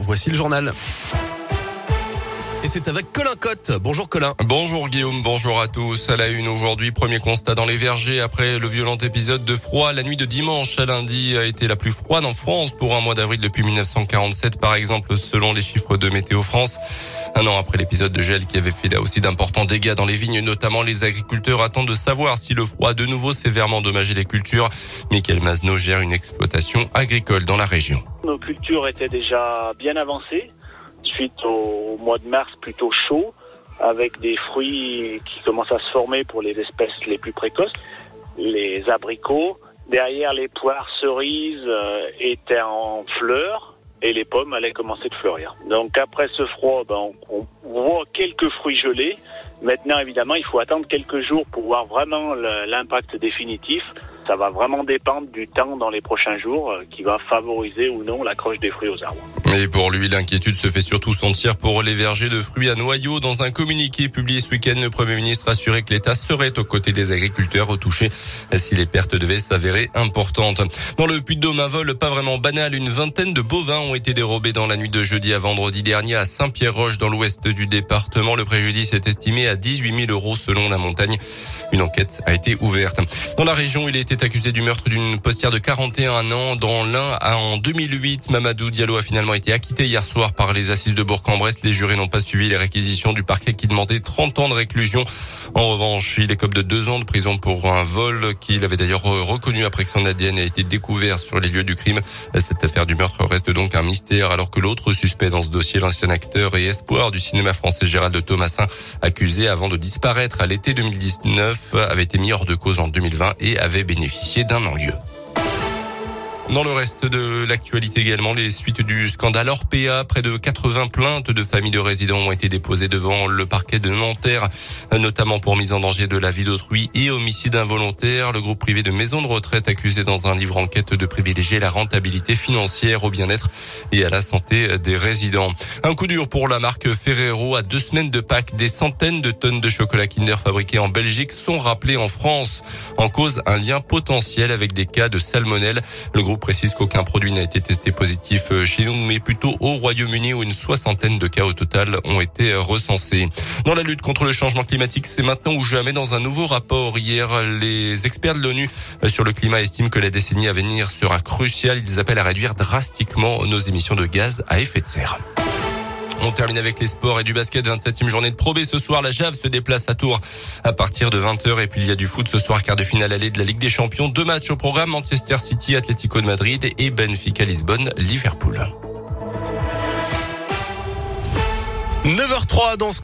voici le journal. Et c'est avec Colin Cotte. Bonjour Colin. Bonjour Guillaume, bonjour à tous. À la une aujourd'hui, premier constat dans les vergers après le violent épisode de froid. La nuit de dimanche à lundi a été la plus froide en France pour un mois d'avril depuis 1947 par exemple selon les chiffres de Météo France. Un an après l'épisode de gel qui avait fait là aussi d'importants dégâts dans les vignes, notamment les agriculteurs attendent de savoir si le froid a de nouveau sévèrement endommagé les cultures. Michael Mazno gère une exploitation agricole dans la région. Nos cultures étaient déjà bien avancées au mois de mars plutôt chaud, avec des fruits qui commencent à se former pour les espèces les plus précoces, les abricots. Derrière, les poires cerises euh, étaient en fleurs et les pommes allaient commencer de fleurir. Donc après ce froid, ben, on voit quelques fruits gelés. Maintenant, évidemment, il faut attendre quelques jours pour voir vraiment l'impact définitif. Ça va vraiment dépendre du temps dans les prochains jours euh, qui va favoriser ou non l'accroche des fruits aux arbres. Et pour lui, l'inquiétude se fait surtout sentir pour les vergers de fruits à noyaux. Dans un communiqué publié ce week-end, le Premier ministre a assuré que l'État serait aux côtés des agriculteurs touchés si les pertes devaient s'avérer importantes. Dans le Puy-de-Dôme, un vol pas vraiment banal, une vingtaine de bovins ont été dérobés dans la nuit de jeudi à vendredi dernier à Saint-Pierre-Roche dans l'ouest du département. Le préjudice est estimé à 18 000 euros selon la montagne. Une enquête a été ouverte. Dans la région, il a accusé du meurtre d'une postière de 41 ans dans l'un en 2008. Mamadou Diallo a finalement été acquitté hier soir par les assises de Bourg-en-Bresse. Les jurés n'ont pas suivi les réquisitions du parquet qui demandait 30 ans de réclusion. En revanche, il écope de deux ans de prison pour un vol qu'il avait d'ailleurs reconnu après que son ADN a été découvert sur les lieux du crime. Cette affaire du meurtre reste donc un mystère alors que l'autre suspect dans ce dossier, l'ancien acteur et espoir du cinéma français Gérald Thomasin, accusé avant de disparaître à l'été 2019, avait été mis hors de cause en 2020 et avait bénéficié d'un non-lieu. Dans le reste de l'actualité également, les suites du scandale Orpea, près de 80 plaintes de familles de résidents ont été déposées devant le parquet de Nanterre, notamment pour mise en danger de la vie d'autrui et homicide involontaire. Le groupe privé de maisons de retraite accusé dans un livre enquête de privilégier la rentabilité financière au bien-être et à la santé des résidents. Un coup dur pour la marque Ferrero. À deux semaines de Pâques, des centaines de tonnes de chocolat Kinder fabriqués en Belgique sont rappelés en France. En cause, un lien potentiel avec des cas de salmonelle. Le groupe précise qu'aucun produit n'a été testé positif euh, chez nous, mais plutôt au Royaume-Uni où une soixantaine de cas au total ont été euh, recensés. Dans la lutte contre le changement climatique, c'est maintenant ou jamais dans un nouveau rapport. Hier, les experts de l'ONU euh, sur le climat estiment que la décennie à venir sera cruciale. Ils appellent à réduire drastiquement nos émissions de gaz à effet de serre. On termine avec les sports et du basket. 27e journée de Pro. Ce soir, la Jave se déplace à Tours à partir de 20h. Et puis, il y a du foot ce soir, quart de finale allée de la Ligue des Champions. Deux matchs au programme. Manchester City, Atlético de Madrid et Benfica Lisbonne, Liverpool. 9h03 dans ce